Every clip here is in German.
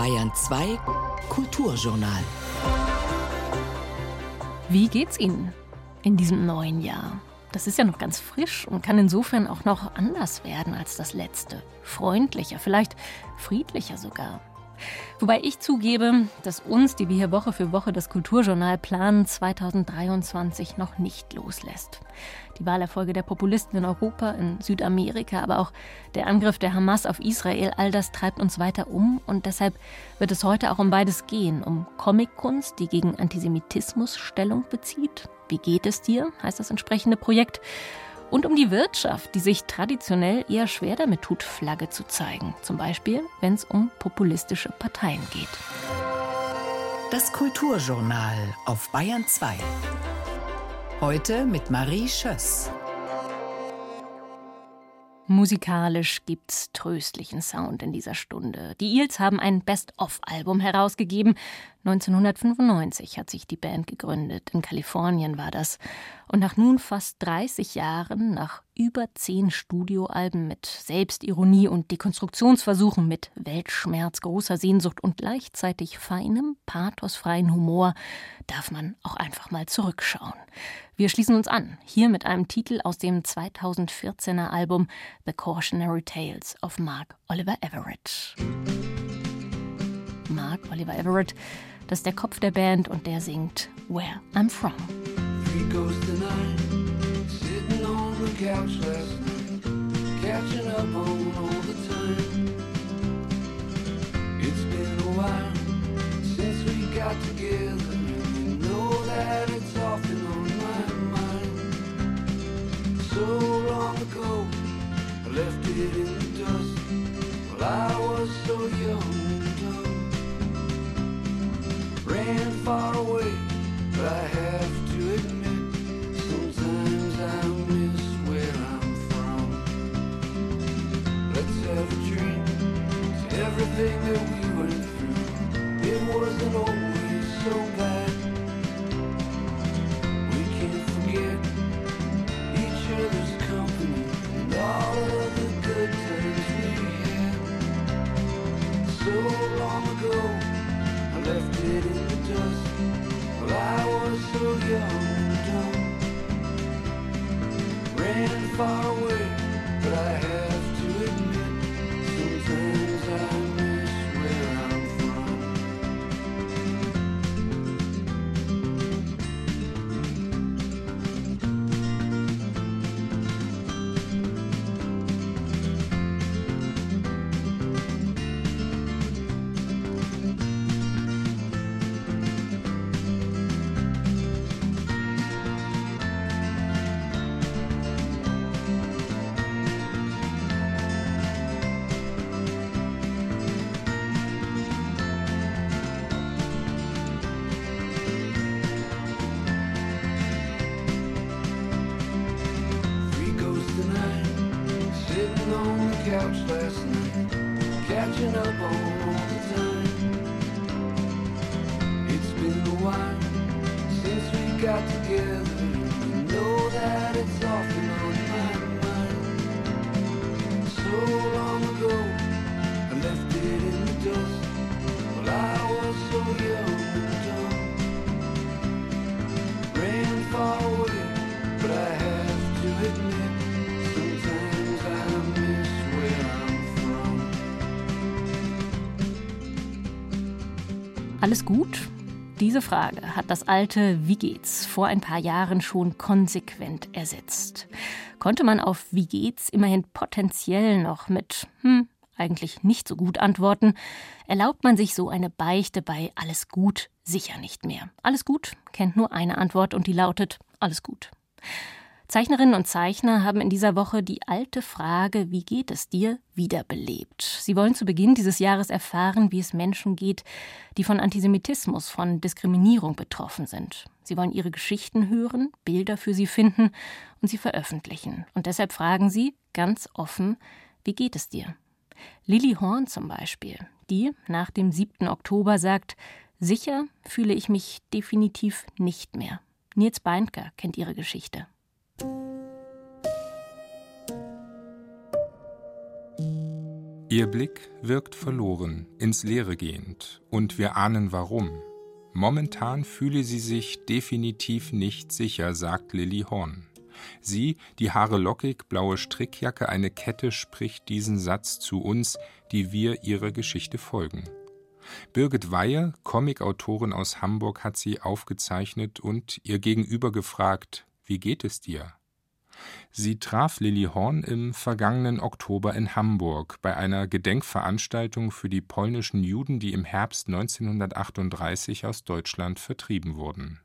Bayern 2 Kulturjournal. Wie geht's Ihnen in diesem neuen Jahr? Das ist ja noch ganz frisch und kann insofern auch noch anders werden als das letzte. Freundlicher, vielleicht friedlicher sogar. Wobei ich zugebe, dass uns, die wir hier Woche für Woche das Kulturjournal planen, 2023 noch nicht loslässt. Die Wahlerfolge der Populisten in Europa, in Südamerika, aber auch der Angriff der Hamas auf Israel, all das treibt uns weiter um und deshalb wird es heute auch um beides gehen, um Comickunst, die gegen Antisemitismus Stellung bezieht. Wie geht es dir, heißt das entsprechende Projekt und um die Wirtschaft, die sich traditionell eher schwer damit tut, Flagge zu zeigen. Zum Beispiel, wenn es um populistische Parteien geht. Das Kulturjournal auf Bayern 2. Heute mit Marie Schöss. Musikalisch gibt's tröstlichen Sound in dieser Stunde. Die Eels haben ein Best-of-Album herausgegeben. 1995 hat sich die Band gegründet. In Kalifornien war das. Und nach nun fast 30 Jahren, nach über zehn Studioalben mit Selbstironie und Dekonstruktionsversuchen, mit Weltschmerz, großer Sehnsucht und gleichzeitig feinem, pathosfreien Humor, darf man auch einfach mal zurückschauen. Wir schließen uns an, hier mit einem Titel aus dem 2014er Album The Cautionary Tales of Mark Oliver Everett. Mark Oliver Everett, das ist der Kopf der Band und der singt Where I'm From. catching up on. everything that we went through, it wasn't always so bad. We can't forget each other's company and all of the good times we had. So long ago, I left it in the dust. Well, I was so young. Couch last night, catching up on all the time. It's been a while since we got together. You know that it's Alles gut? Diese Frage hat das alte Wie geht's vor ein paar Jahren schon konsequent ersetzt. Konnte man auf Wie geht's immerhin potenziell noch mit hm, eigentlich nicht so gut antworten, erlaubt man sich so eine Beichte bei Alles gut sicher nicht mehr. Alles gut kennt nur eine Antwort und die lautet Alles gut. Zeichnerinnen und Zeichner haben in dieser Woche die alte Frage, wie geht es dir, wiederbelebt. Sie wollen zu Beginn dieses Jahres erfahren, wie es Menschen geht, die von Antisemitismus, von Diskriminierung betroffen sind. Sie wollen ihre Geschichten hören, Bilder für sie finden und sie veröffentlichen. Und deshalb fragen sie ganz offen, wie geht es dir? Lilly Horn zum Beispiel, die nach dem 7. Oktober sagt, sicher fühle ich mich definitiv nicht mehr. Nils Beindker kennt ihre Geschichte. Ihr Blick wirkt verloren, ins Leere gehend, und wir ahnen warum. Momentan fühle sie sich definitiv nicht sicher, sagt Lilly Horn. Sie, die Haare lockig, blaue Strickjacke, eine Kette, spricht diesen Satz zu uns, die wir ihrer Geschichte folgen. Birgit Weihe, Comicautorin aus Hamburg, hat sie aufgezeichnet und ihr gegenüber gefragt: Wie geht es dir? Sie traf Lilly Horn im vergangenen Oktober in Hamburg bei einer Gedenkveranstaltung für die polnischen Juden, die im Herbst 1938 aus Deutschland vertrieben wurden.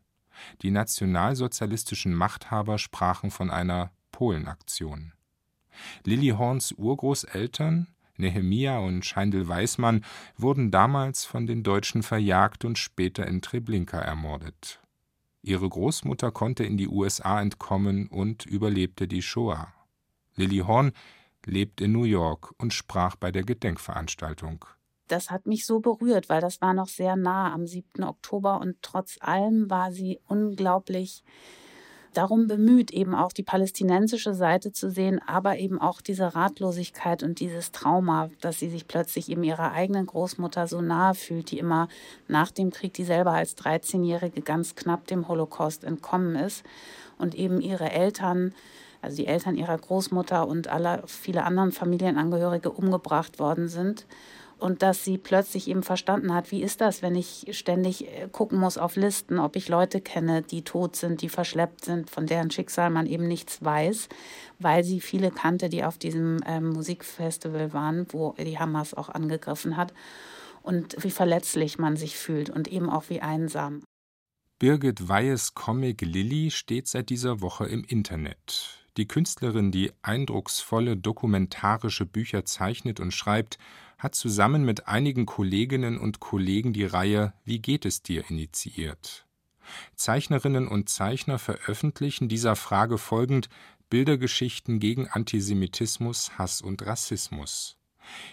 Die nationalsozialistischen Machthaber sprachen von einer Polenaktion. Lilly Horns Urgroßeltern, Nehemia und Scheindl Weismann, wurden damals von den Deutschen verjagt und später in Treblinka ermordet. Ihre Großmutter konnte in die USA entkommen und überlebte die Shoah. Lilly Horn lebt in New York und sprach bei der Gedenkveranstaltung. Das hat mich so berührt, weil das war noch sehr nah am 7. Oktober und trotz allem war sie unglaublich darum bemüht, eben auch die palästinensische Seite zu sehen, aber eben auch diese Ratlosigkeit und dieses Trauma, dass sie sich plötzlich eben ihrer eigenen Großmutter so nahe fühlt, die immer nach dem Krieg, die selber als 13-Jährige ganz knapp dem Holocaust entkommen ist. Und eben ihre Eltern also die Eltern ihrer Großmutter und alle viele anderen Familienangehörige umgebracht worden sind und dass sie plötzlich eben verstanden hat, wie ist das, wenn ich ständig äh, gucken muss auf Listen, ob ich Leute kenne, die tot sind, die verschleppt sind, von deren Schicksal man eben nichts weiß, weil sie viele kannte, die auf diesem ähm, Musikfestival waren, wo die Hamas auch angegriffen hat und wie verletzlich man sich fühlt und eben auch wie einsam. Birgit Weihes Comic Lilly steht seit dieser Woche im Internet. Die Künstlerin, die eindrucksvolle dokumentarische Bücher zeichnet und schreibt, hat zusammen mit einigen Kolleginnen und Kollegen die Reihe Wie geht es dir initiiert. Zeichnerinnen und Zeichner veröffentlichen dieser Frage folgend Bildergeschichten gegen Antisemitismus, Hass und Rassismus.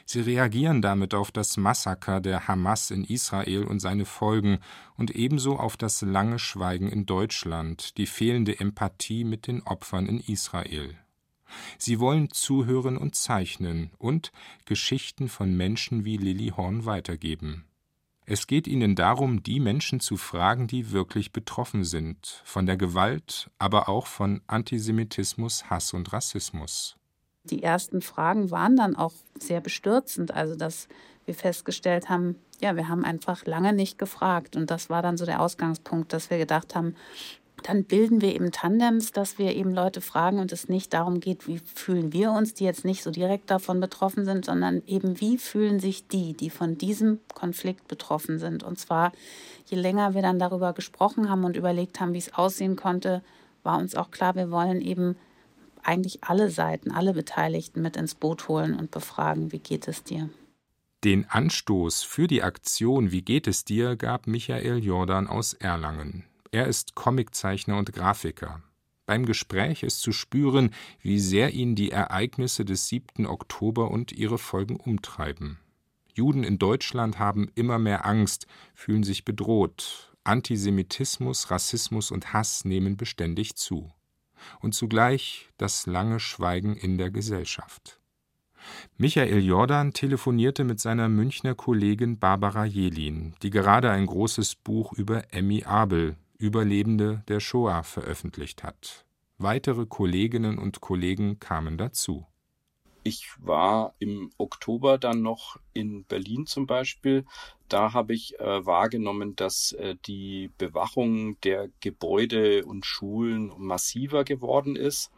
Sie reagieren damit auf das Massaker der Hamas in Israel und seine Folgen und ebenso auf das lange Schweigen in Deutschland, die fehlende Empathie mit den Opfern in Israel. Sie wollen zuhören und zeichnen und Geschichten von Menschen wie Lilly Horn weitergeben. Es geht ihnen darum, die Menschen zu fragen, die wirklich betroffen sind, von der Gewalt, aber auch von Antisemitismus, Hass und Rassismus. Die ersten Fragen waren dann auch sehr bestürzend, also dass wir festgestellt haben, ja, wir haben einfach lange nicht gefragt und das war dann so der Ausgangspunkt, dass wir gedacht haben, dann bilden wir eben Tandems, dass wir eben Leute fragen und es nicht darum geht, wie fühlen wir uns, die jetzt nicht so direkt davon betroffen sind, sondern eben wie fühlen sich die, die von diesem Konflikt betroffen sind. Und zwar, je länger wir dann darüber gesprochen haben und überlegt haben, wie es aussehen konnte, war uns auch klar, wir wollen eben eigentlich alle Seiten, alle Beteiligten mit ins Boot holen und befragen, wie geht es dir. Den Anstoß für die Aktion Wie geht es dir gab Michael Jordan aus Erlangen. Er ist Comiczeichner und Grafiker. Beim Gespräch ist zu spüren, wie sehr ihn die Ereignisse des 7. Oktober und ihre Folgen umtreiben. Juden in Deutschland haben immer mehr Angst, fühlen sich bedroht. Antisemitismus, Rassismus und Hass nehmen beständig zu. Und zugleich das lange Schweigen in der Gesellschaft. Michael Jordan telefonierte mit seiner Münchner Kollegin Barbara Jelin, die gerade ein großes Buch über Emmy Abel, Überlebende der Shoah veröffentlicht hat. Weitere Kolleginnen und Kollegen kamen dazu. Ich war im Oktober dann noch in Berlin zum Beispiel. Da habe ich äh, wahrgenommen, dass äh, die Bewachung der Gebäude und Schulen massiver geworden ist.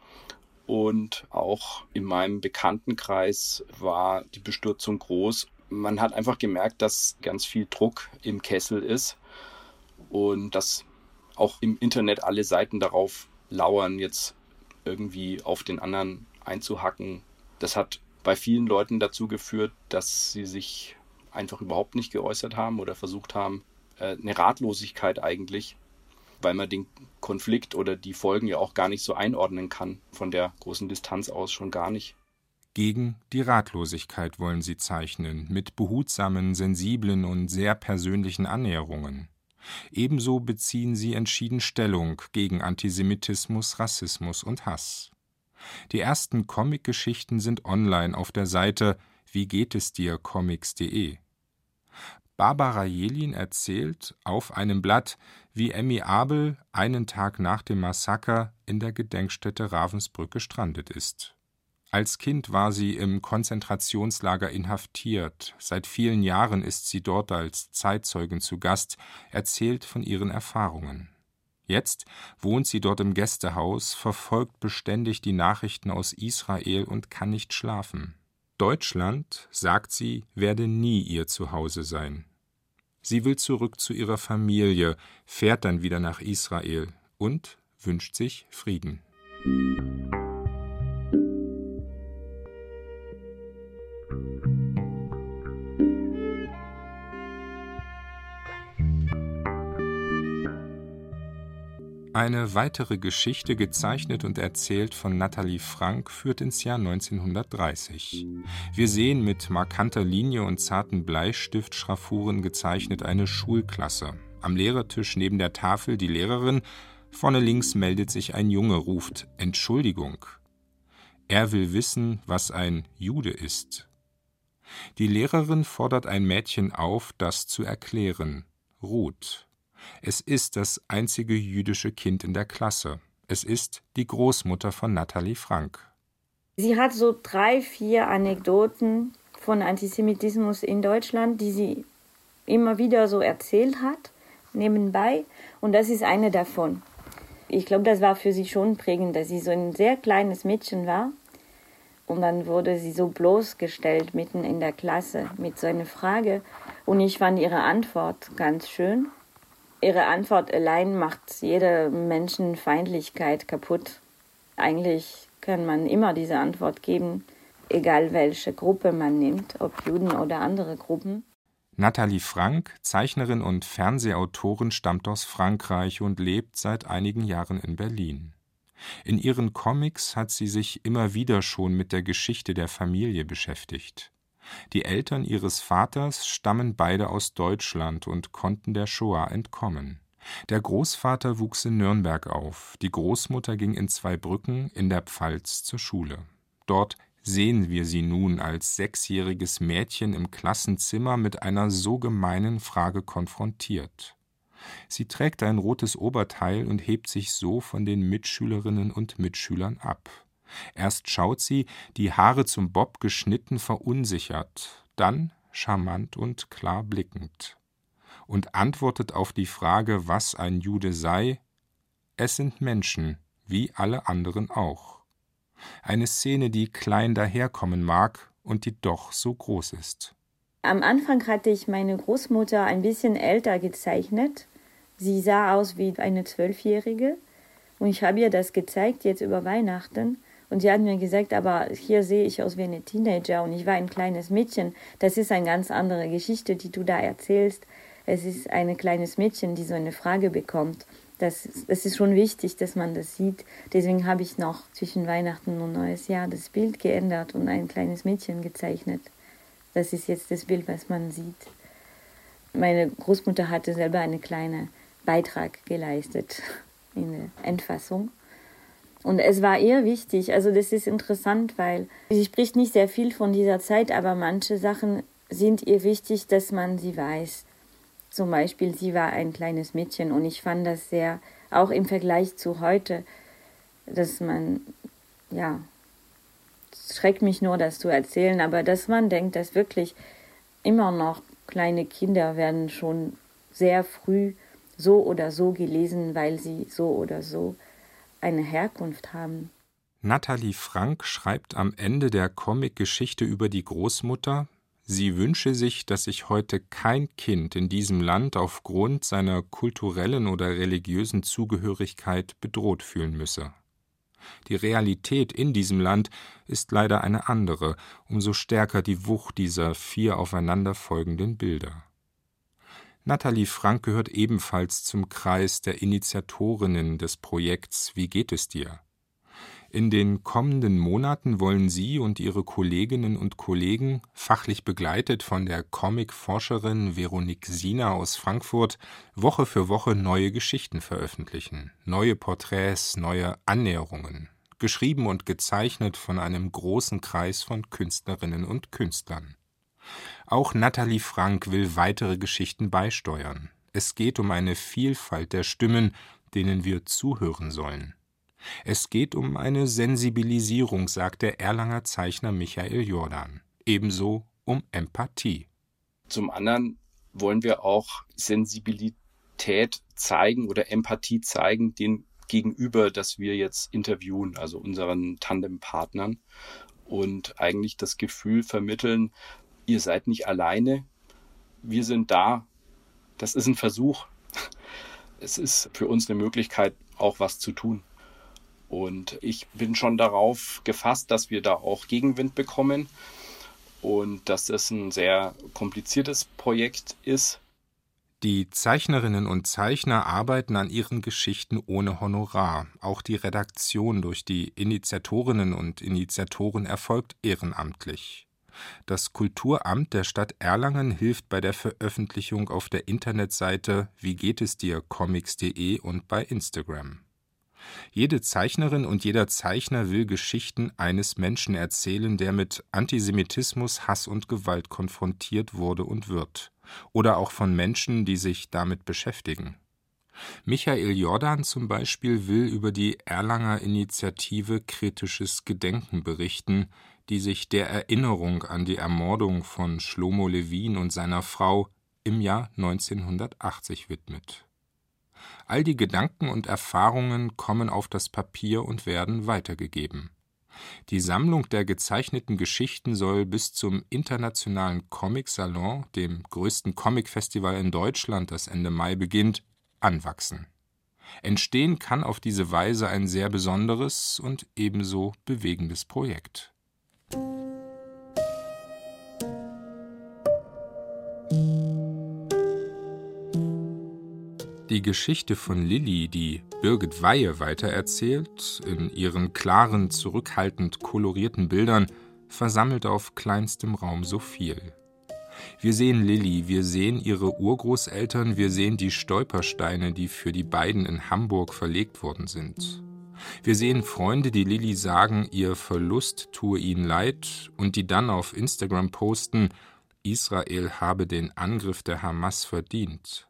Und auch in meinem Bekanntenkreis war die Bestürzung groß. Man hat einfach gemerkt, dass ganz viel Druck im Kessel ist und dass auch im Internet alle Seiten darauf lauern, jetzt irgendwie auf den anderen einzuhacken. Das hat bei vielen Leuten dazu geführt, dass sie sich einfach überhaupt nicht geäußert haben oder versucht haben, äh, eine Ratlosigkeit eigentlich, weil man den Konflikt oder die Folgen ja auch gar nicht so einordnen kann, von der großen Distanz aus schon gar nicht. Gegen die Ratlosigkeit wollen sie zeichnen, mit behutsamen, sensiblen und sehr persönlichen Annäherungen. Ebenso beziehen sie entschieden Stellung gegen Antisemitismus, Rassismus und Hass. Die ersten Comic-Geschichten sind online auf der Seite Wie geht es dir comics.de. Barbara Jelin erzählt auf einem Blatt, wie Emmy Abel einen Tag nach dem Massaker in der Gedenkstätte Ravensbrück gestrandet ist. Als Kind war sie im Konzentrationslager inhaftiert. Seit vielen Jahren ist sie dort als Zeitzeugin zu Gast, erzählt von ihren Erfahrungen. Jetzt wohnt sie dort im Gästehaus, verfolgt beständig die Nachrichten aus Israel und kann nicht schlafen. Deutschland, sagt sie, werde nie ihr Zuhause sein. Sie will zurück zu ihrer Familie, fährt dann wieder nach Israel und wünscht sich Frieden. Eine weitere Geschichte, gezeichnet und erzählt von Nathalie Frank, führt ins Jahr 1930. Wir sehen mit markanter Linie und zarten Bleistiftschraffuren gezeichnet eine Schulklasse. Am Lehrertisch neben der Tafel die Lehrerin, vorne links meldet sich ein Junge, ruft Entschuldigung. Er will wissen, was ein Jude ist. Die Lehrerin fordert ein Mädchen auf, das zu erklären. Ruth. Es ist das einzige jüdische Kind in der Klasse. Es ist die Großmutter von Nathalie Frank. Sie hat so drei, vier Anekdoten von Antisemitismus in Deutschland, die sie immer wieder so erzählt hat, nebenbei. Und das ist eine davon. Ich glaube, das war für sie schon prägend, dass sie so ein sehr kleines Mädchen war. Und dann wurde sie so bloßgestellt mitten in der Klasse mit so einer Frage. Und ich fand ihre Antwort ganz schön. Ihre Antwort allein macht jede Menschenfeindlichkeit kaputt. Eigentlich kann man immer diese Antwort geben, egal welche Gruppe man nimmt, ob Juden oder andere Gruppen. Nathalie Frank, Zeichnerin und Fernsehautorin, stammt aus Frankreich und lebt seit einigen Jahren in Berlin. In ihren Comics hat sie sich immer wieder schon mit der Geschichte der Familie beschäftigt. Die Eltern ihres Vaters stammen beide aus Deutschland und konnten der Shoah entkommen. Der Großvater wuchs in Nürnberg auf, die Großmutter ging in Zweibrücken in der Pfalz zur Schule. Dort sehen wir sie nun als sechsjähriges Mädchen im Klassenzimmer mit einer so gemeinen Frage konfrontiert. Sie trägt ein rotes Oberteil und hebt sich so von den Mitschülerinnen und Mitschülern ab. Erst schaut sie, die Haare zum Bob geschnitten, verunsichert, dann charmant und klar blickend und antwortet auf die Frage, was ein Jude sei, es sind Menschen, wie alle anderen auch. Eine Szene, die klein daherkommen mag und die doch so groß ist. Am Anfang hatte ich meine Großmutter ein bisschen älter gezeichnet. Sie sah aus wie eine Zwölfjährige. Und ich habe ihr das gezeigt jetzt über Weihnachten. Und sie hat mir gesagt, aber hier sehe ich aus wie eine Teenager und ich war ein kleines Mädchen. Das ist eine ganz andere Geschichte, die du da erzählst. Es ist ein kleines Mädchen, die so eine Frage bekommt. Das, das ist schon wichtig, dass man das sieht. Deswegen habe ich noch zwischen Weihnachten und Neues Jahr das Bild geändert und ein kleines Mädchen gezeichnet. Das ist jetzt das Bild, was man sieht. Meine Großmutter hatte selber einen kleinen Beitrag geleistet in der Endfassung. Und es war ihr wichtig, also das ist interessant, weil sie spricht nicht sehr viel von dieser Zeit, aber manche Sachen sind ihr wichtig, dass man sie weiß. Zum Beispiel, sie war ein kleines Mädchen und ich fand das sehr, auch im Vergleich zu heute, dass man, ja, es schreckt mich nur, das zu erzählen, aber dass man denkt, dass wirklich immer noch kleine Kinder werden schon sehr früh so oder so gelesen, weil sie so oder so eine Herkunft haben. Nathalie Frank schreibt am Ende der Comic-Geschichte über die Großmutter, sie wünsche sich, dass sich heute kein Kind in diesem Land aufgrund seiner kulturellen oder religiösen Zugehörigkeit bedroht fühlen müsse. Die Realität in diesem Land ist leider eine andere, umso stärker die Wucht dieser vier aufeinanderfolgenden Bilder. Nathalie Frank gehört ebenfalls zum Kreis der Initiatorinnen des Projekts Wie geht es dir? In den kommenden Monaten wollen sie und ihre Kolleginnen und Kollegen, fachlich begleitet von der Comic-Forscherin Veronique Sina aus Frankfurt, Woche für Woche neue Geschichten veröffentlichen, neue Porträts, neue Annäherungen. geschrieben und gezeichnet von einem großen Kreis von Künstlerinnen und Künstlern. Auch Nathalie Frank will weitere Geschichten beisteuern. Es geht um eine Vielfalt der Stimmen, denen wir zuhören sollen. Es geht um eine Sensibilisierung, sagt der Erlanger Zeichner Michael Jordan. Ebenso um Empathie. Zum anderen wollen wir auch Sensibilität zeigen oder Empathie zeigen den Gegenüber, das wir jetzt interviewen, also unseren Tandempartnern und eigentlich das Gefühl vermitteln, ihr seid nicht alleine, wir sind da. Das ist ein Versuch. Es ist für uns eine Möglichkeit, auch was zu tun. Und ich bin schon darauf gefasst, dass wir da auch Gegenwind bekommen und dass es ein sehr kompliziertes Projekt ist. Die Zeichnerinnen und Zeichner arbeiten an ihren Geschichten ohne Honorar. Auch die Redaktion durch die Initiatorinnen und Initiatoren erfolgt ehrenamtlich. Das Kulturamt der Stadt Erlangen hilft bei der Veröffentlichung auf der Internetseite wie geht es dir comics.de und bei Instagram. Jede Zeichnerin und jeder Zeichner will Geschichten eines Menschen erzählen, der mit Antisemitismus, Hass und Gewalt konfrontiert wurde und wird, oder auch von Menschen, die sich damit beschäftigen. Michael Jordan zum Beispiel will über die Erlanger Initiative Kritisches Gedenken berichten, die sich der Erinnerung an die Ermordung von Shlomo Levin und seiner Frau im Jahr 1980 widmet. All die Gedanken und Erfahrungen kommen auf das Papier und werden weitergegeben. Die Sammlung der gezeichneten Geschichten soll bis zum internationalen Comic Salon, dem größten Comic-Festival in Deutschland, das Ende Mai beginnt, anwachsen. Entstehen kann auf diese Weise ein sehr besonderes und ebenso bewegendes Projekt. Die Geschichte von Lilly, die Birgit Weihe weitererzählt, in ihren klaren, zurückhaltend kolorierten Bildern, versammelt auf kleinstem Raum so viel. Wir sehen Lilly, wir sehen ihre Urgroßeltern, wir sehen die Stolpersteine, die für die beiden in Hamburg verlegt worden sind. Wir sehen Freunde, die Lilly sagen, ihr Verlust tue ihnen leid und die dann auf Instagram posten, Israel habe den Angriff der Hamas verdient.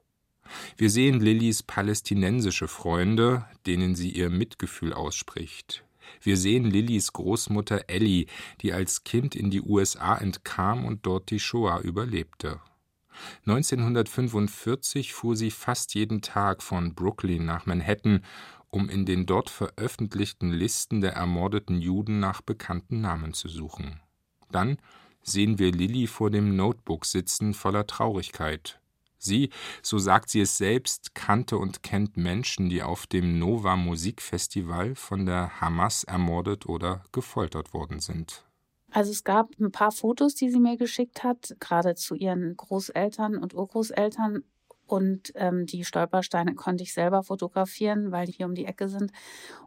Wir sehen Lillys palästinensische Freunde, denen sie ihr Mitgefühl ausspricht. Wir sehen Lillys Großmutter Ellie, die als Kind in die USA entkam und dort die Shoah überlebte. 1945 fuhr sie fast jeden Tag von Brooklyn nach Manhattan, um in den dort veröffentlichten Listen der ermordeten Juden nach bekannten Namen zu suchen. Dann sehen wir Lilly vor dem Notebook sitzen voller Traurigkeit. Sie, so sagt sie es selbst, kannte und kennt Menschen, die auf dem Nova Musikfestival von der Hamas ermordet oder gefoltert worden sind. Also es gab ein paar Fotos, die sie mir geschickt hat, gerade zu ihren Großeltern und Urgroßeltern und ähm, die Stolpersteine konnte ich selber fotografieren, weil die hier um die Ecke sind.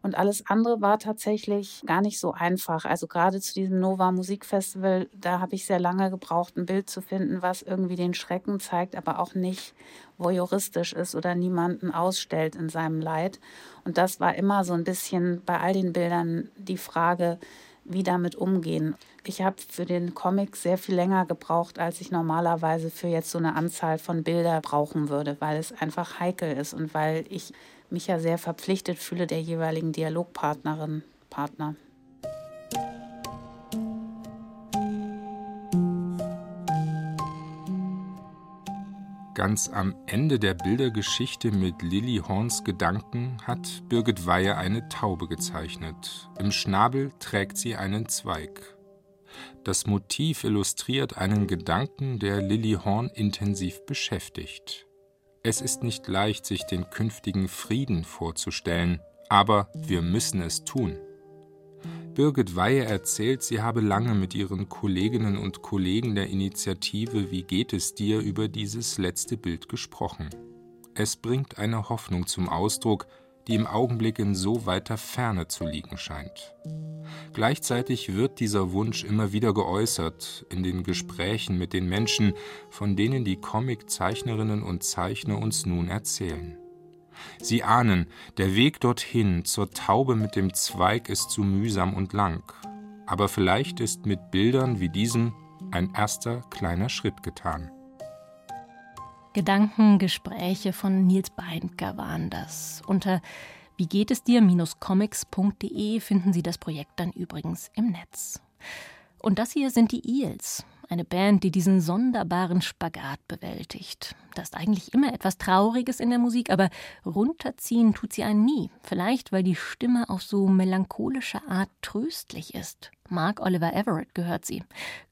Und alles andere war tatsächlich gar nicht so einfach. Also gerade zu diesem Nova Musikfestival, da habe ich sehr lange gebraucht, ein Bild zu finden, was irgendwie den Schrecken zeigt, aber auch nicht voyeuristisch ist oder niemanden ausstellt in seinem Leid. Und das war immer so ein bisschen bei all den Bildern die Frage, wie damit umgehen. Ich habe für den Comic sehr viel länger gebraucht, als ich normalerweise für jetzt so eine Anzahl von Bilder brauchen würde, weil es einfach heikel ist und weil ich mich ja sehr verpflichtet fühle der jeweiligen Dialogpartnerin, Partner. Ganz am Ende der Bildergeschichte mit Lilly Horns Gedanken hat Birgit Weihe eine Taube gezeichnet. Im Schnabel trägt sie einen Zweig. Das Motiv illustriert einen Gedanken, der Lilly Horn intensiv beschäftigt. Es ist nicht leicht, sich den künftigen Frieden vorzustellen, aber wir müssen es tun. Birgit Weihe erzählt, sie habe lange mit ihren Kolleginnen und Kollegen der Initiative Wie geht es dir über dieses letzte Bild gesprochen. Es bringt eine Hoffnung zum Ausdruck, die im Augenblick in so weiter Ferne zu liegen scheint. Gleichzeitig wird dieser Wunsch immer wieder geäußert in den Gesprächen mit den Menschen, von denen die Comic-Zeichnerinnen und Zeichner uns nun erzählen. Sie ahnen, der Weg dorthin zur Taube mit dem Zweig ist zu mühsam und lang. Aber vielleicht ist mit Bildern wie diesem ein erster kleiner Schritt getan. Gedankengespräche von Nils Beindker waren das. Unter wie geht es dir-comics.de finden Sie das Projekt dann übrigens im Netz. Und das hier sind die Eels, eine Band, die diesen sonderbaren Spagat bewältigt. Da ist eigentlich immer etwas Trauriges in der Musik, aber runterziehen tut sie einen nie. Vielleicht, weil die Stimme auf so melancholische Art tröstlich ist. Mark Oliver Everett gehört sie.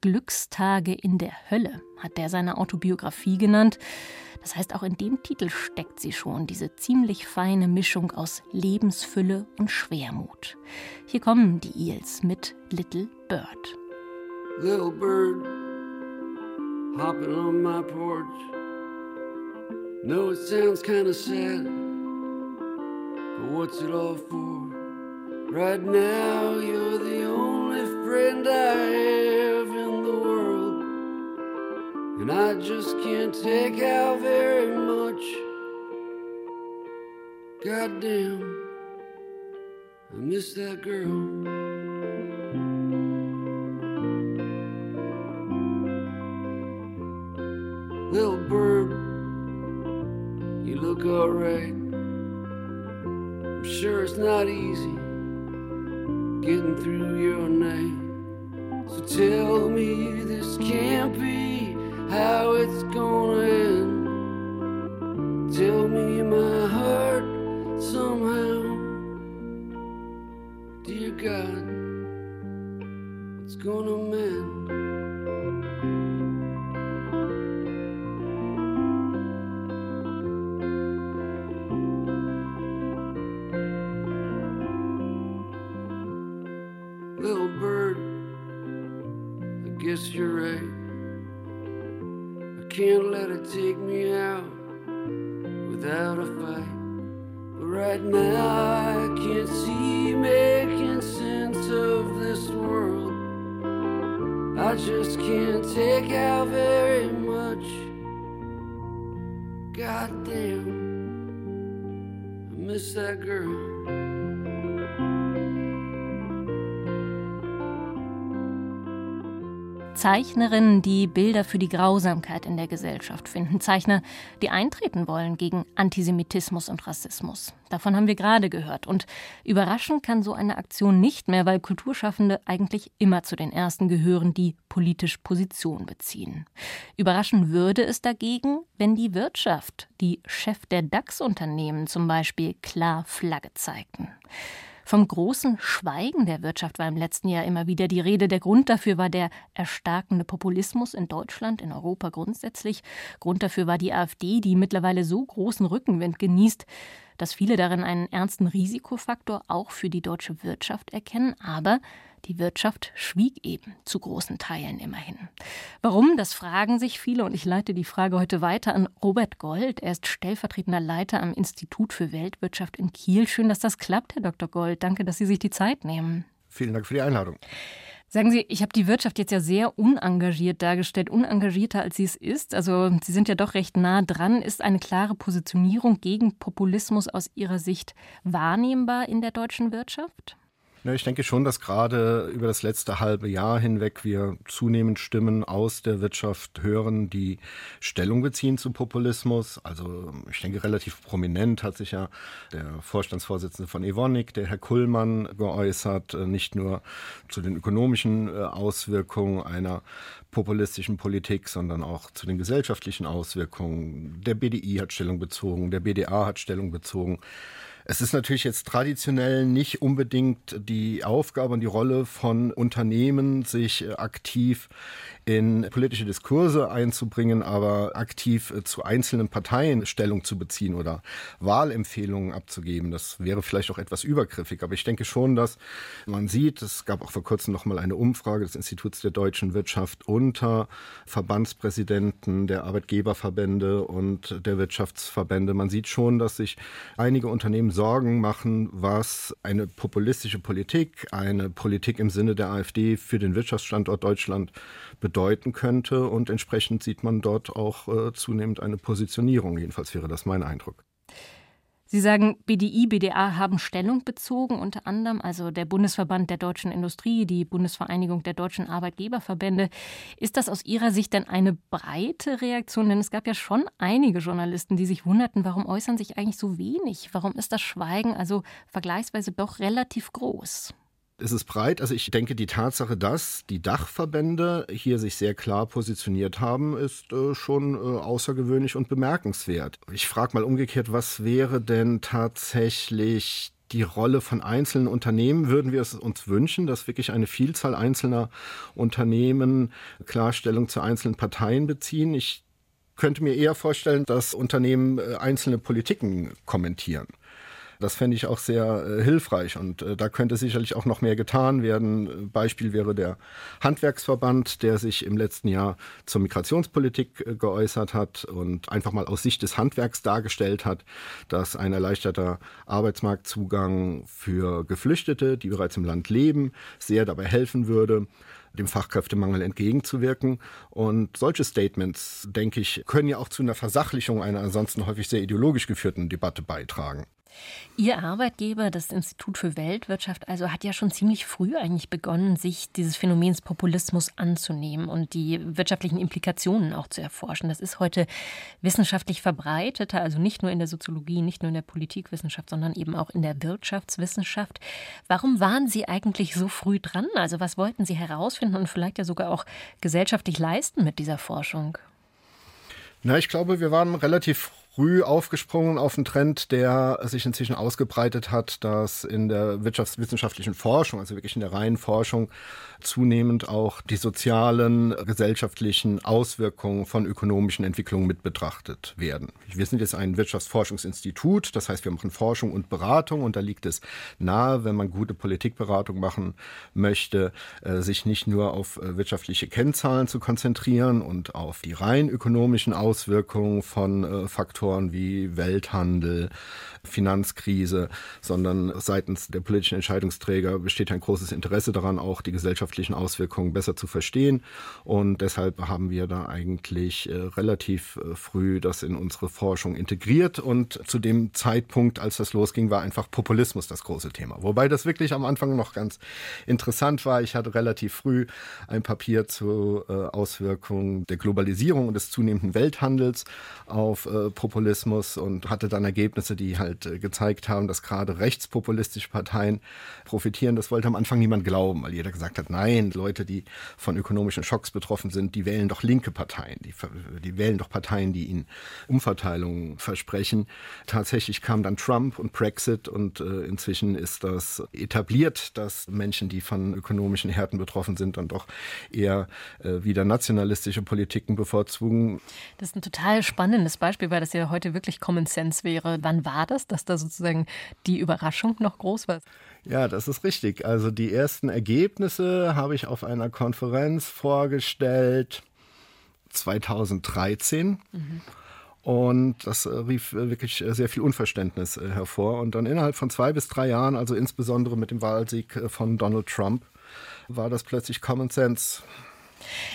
Glückstage in der Hölle hat der seine Autobiografie genannt. Das heißt, auch in dem Titel steckt sie schon, diese ziemlich feine Mischung aus Lebensfülle und Schwermut. Hier kommen die Eels mit Little Bird. Little Bird hopping on my porch. Know it sounds kind of sad, but what's it all for? Right now, you're the only friend I have in the world, and I just can't take out very much. Goddamn, I miss that girl. Alright. I'm sure it's not easy getting through your night. So tell me this can't be how it's gonna end. Zeichnerinnen, die Bilder für die Grausamkeit in der Gesellschaft finden. Zeichner, die eintreten wollen gegen Antisemitismus und Rassismus. Davon haben wir gerade gehört. Und überraschen kann so eine Aktion nicht mehr, weil Kulturschaffende eigentlich immer zu den Ersten gehören, die politisch Position beziehen. Überraschen würde es dagegen, wenn die Wirtschaft, die Chef der DAX-Unternehmen zum Beispiel, klar Flagge zeigten. Vom großen Schweigen der Wirtschaft war im letzten Jahr immer wieder die Rede. Der Grund dafür war der erstarkende Populismus in Deutschland, in Europa grundsätzlich. Grund dafür war die AfD, die mittlerweile so großen Rückenwind genießt, dass viele darin einen ernsten Risikofaktor auch für die deutsche Wirtschaft erkennen. Aber die Wirtschaft schwieg eben zu großen Teilen immerhin. Warum, das fragen sich viele und ich leite die Frage heute weiter an Robert Gold. Er ist stellvertretender Leiter am Institut für Weltwirtschaft in Kiel. Schön, dass das klappt, Herr Dr. Gold. Danke, dass Sie sich die Zeit nehmen. Vielen Dank für die Einladung. Sagen Sie, ich habe die Wirtschaft jetzt ja sehr unengagiert dargestellt, unengagierter als sie es ist. Also Sie sind ja doch recht nah dran. Ist eine klare Positionierung gegen Populismus aus Ihrer Sicht wahrnehmbar in der deutschen Wirtschaft? Ja, ich denke schon, dass gerade über das letzte halbe Jahr hinweg wir zunehmend Stimmen aus der Wirtschaft hören, die Stellung beziehen zu Populismus. Also ich denke, relativ prominent hat sich ja der Vorstandsvorsitzende von Evonik, der Herr Kullmann, geäußert, äh, nicht nur zu den ökonomischen äh, Auswirkungen einer populistischen Politik, sondern auch zu den gesellschaftlichen Auswirkungen. Der BDI hat Stellung bezogen, der BDA hat Stellung bezogen. Es ist natürlich jetzt traditionell nicht unbedingt die Aufgabe und die Rolle von Unternehmen, sich aktiv in politische Diskurse einzubringen, aber aktiv äh, zu einzelnen Parteien Stellung zu beziehen oder Wahlempfehlungen abzugeben. Das wäre vielleicht auch etwas übergriffig, aber ich denke schon, dass man sieht, es gab auch vor kurzem noch mal eine Umfrage des Instituts der deutschen Wirtschaft unter Verbandspräsidenten der Arbeitgeberverbände und der Wirtschaftsverbände. Man sieht schon, dass sich einige Unternehmen Sorgen machen, was eine populistische Politik, eine Politik im Sinne der AfD für den Wirtschaftsstandort Deutschland bedeuten könnte. Und entsprechend sieht man dort auch äh, zunehmend eine Positionierung. Jedenfalls wäre das mein Eindruck. Sie sagen, BDI, BDA haben Stellung bezogen, unter anderem, also der Bundesverband der deutschen Industrie, die Bundesvereinigung der deutschen Arbeitgeberverbände. Ist das aus Ihrer Sicht denn eine breite Reaktion? Denn es gab ja schon einige Journalisten, die sich wunderten, warum äußern sich eigentlich so wenig? Warum ist das Schweigen also vergleichsweise doch relativ groß? Es ist breit. Also ich denke, die Tatsache, dass die Dachverbände hier sich sehr klar positioniert haben, ist äh, schon äh, außergewöhnlich und bemerkenswert. Ich frage mal umgekehrt, was wäre denn tatsächlich die Rolle von einzelnen Unternehmen würden wir es uns wünschen, dass wirklich eine Vielzahl einzelner Unternehmen Klarstellung zu einzelnen Parteien beziehen. Ich könnte mir eher vorstellen, dass Unternehmen äh, einzelne Politiken kommentieren. Das fände ich auch sehr äh, hilfreich und äh, da könnte sicherlich auch noch mehr getan werden. Beispiel wäre der Handwerksverband, der sich im letzten Jahr zur Migrationspolitik äh, geäußert hat und einfach mal aus Sicht des Handwerks dargestellt hat, dass ein erleichterter Arbeitsmarktzugang für Geflüchtete, die bereits im Land leben, sehr dabei helfen würde, dem Fachkräftemangel entgegenzuwirken. Und solche Statements, denke ich, können ja auch zu einer Versachlichung einer ansonsten häufig sehr ideologisch geführten Debatte beitragen. Ihr Arbeitgeber, das Institut für Weltwirtschaft, also hat ja schon ziemlich früh eigentlich begonnen, sich dieses Phänomens Populismus anzunehmen und die wirtschaftlichen Implikationen auch zu erforschen. Das ist heute wissenschaftlich verbreiteter, also nicht nur in der Soziologie, nicht nur in der Politikwissenschaft, sondern eben auch in der Wirtschaftswissenschaft. Warum waren Sie eigentlich so früh dran? Also was wollten Sie herausfinden und vielleicht ja sogar auch gesellschaftlich leisten mit dieser Forschung? Na, ich glaube, wir waren relativ früh aufgesprungen auf einen Trend, der sich inzwischen ausgebreitet hat, dass in der wirtschaftswissenschaftlichen Forschung, also wirklich in der reinen Forschung, zunehmend auch die sozialen, gesellschaftlichen Auswirkungen von ökonomischen Entwicklungen mit betrachtet werden. Wir sind jetzt ein Wirtschaftsforschungsinstitut, das heißt, wir machen Forschung und Beratung und da liegt es nahe, wenn man gute Politikberatung machen möchte, äh, sich nicht nur auf äh, wirtschaftliche Kennzahlen zu konzentrieren und auf die rein ökonomischen Auswirkungen von äh, Faktoren Faktoren wie Welthandel, Finanzkrise, sondern seitens der politischen Entscheidungsträger besteht ein großes Interesse daran, auch die gesellschaftlichen Auswirkungen besser zu verstehen. Und deshalb haben wir da eigentlich äh, relativ äh, früh das in unsere Forschung integriert. Und zu dem Zeitpunkt, als das losging, war einfach Populismus das große Thema. Wobei das wirklich am Anfang noch ganz interessant war. Ich hatte relativ früh ein Papier zur äh, Auswirkung der Globalisierung und des zunehmenden Welthandels auf Populismus Rechtspopulismus und hatte dann Ergebnisse, die halt äh, gezeigt haben, dass gerade rechtspopulistische Parteien profitieren. Das wollte am Anfang niemand glauben, weil jeder gesagt hat, nein, Leute, die von ökonomischen Schocks betroffen sind, die wählen doch linke Parteien, die, die wählen doch Parteien, die ihnen Umverteilungen versprechen. Tatsächlich kam dann Trump und Brexit und äh, inzwischen ist das etabliert, dass Menschen, die von ökonomischen Härten betroffen sind, dann doch eher äh, wieder nationalistische Politiken bevorzugen. Das ist ein total spannendes Beispiel, weil das ja heute wirklich Common Sense wäre. Wann war das, dass da sozusagen die Überraschung noch groß war? Ja, das ist richtig. Also die ersten Ergebnisse habe ich auf einer Konferenz vorgestellt 2013. Mhm. Und das äh, rief äh, wirklich äh, sehr viel Unverständnis hervor. Und dann innerhalb von zwei bis drei Jahren, also insbesondere mit dem Wahlsieg von Donald Trump, war das plötzlich Common Sense.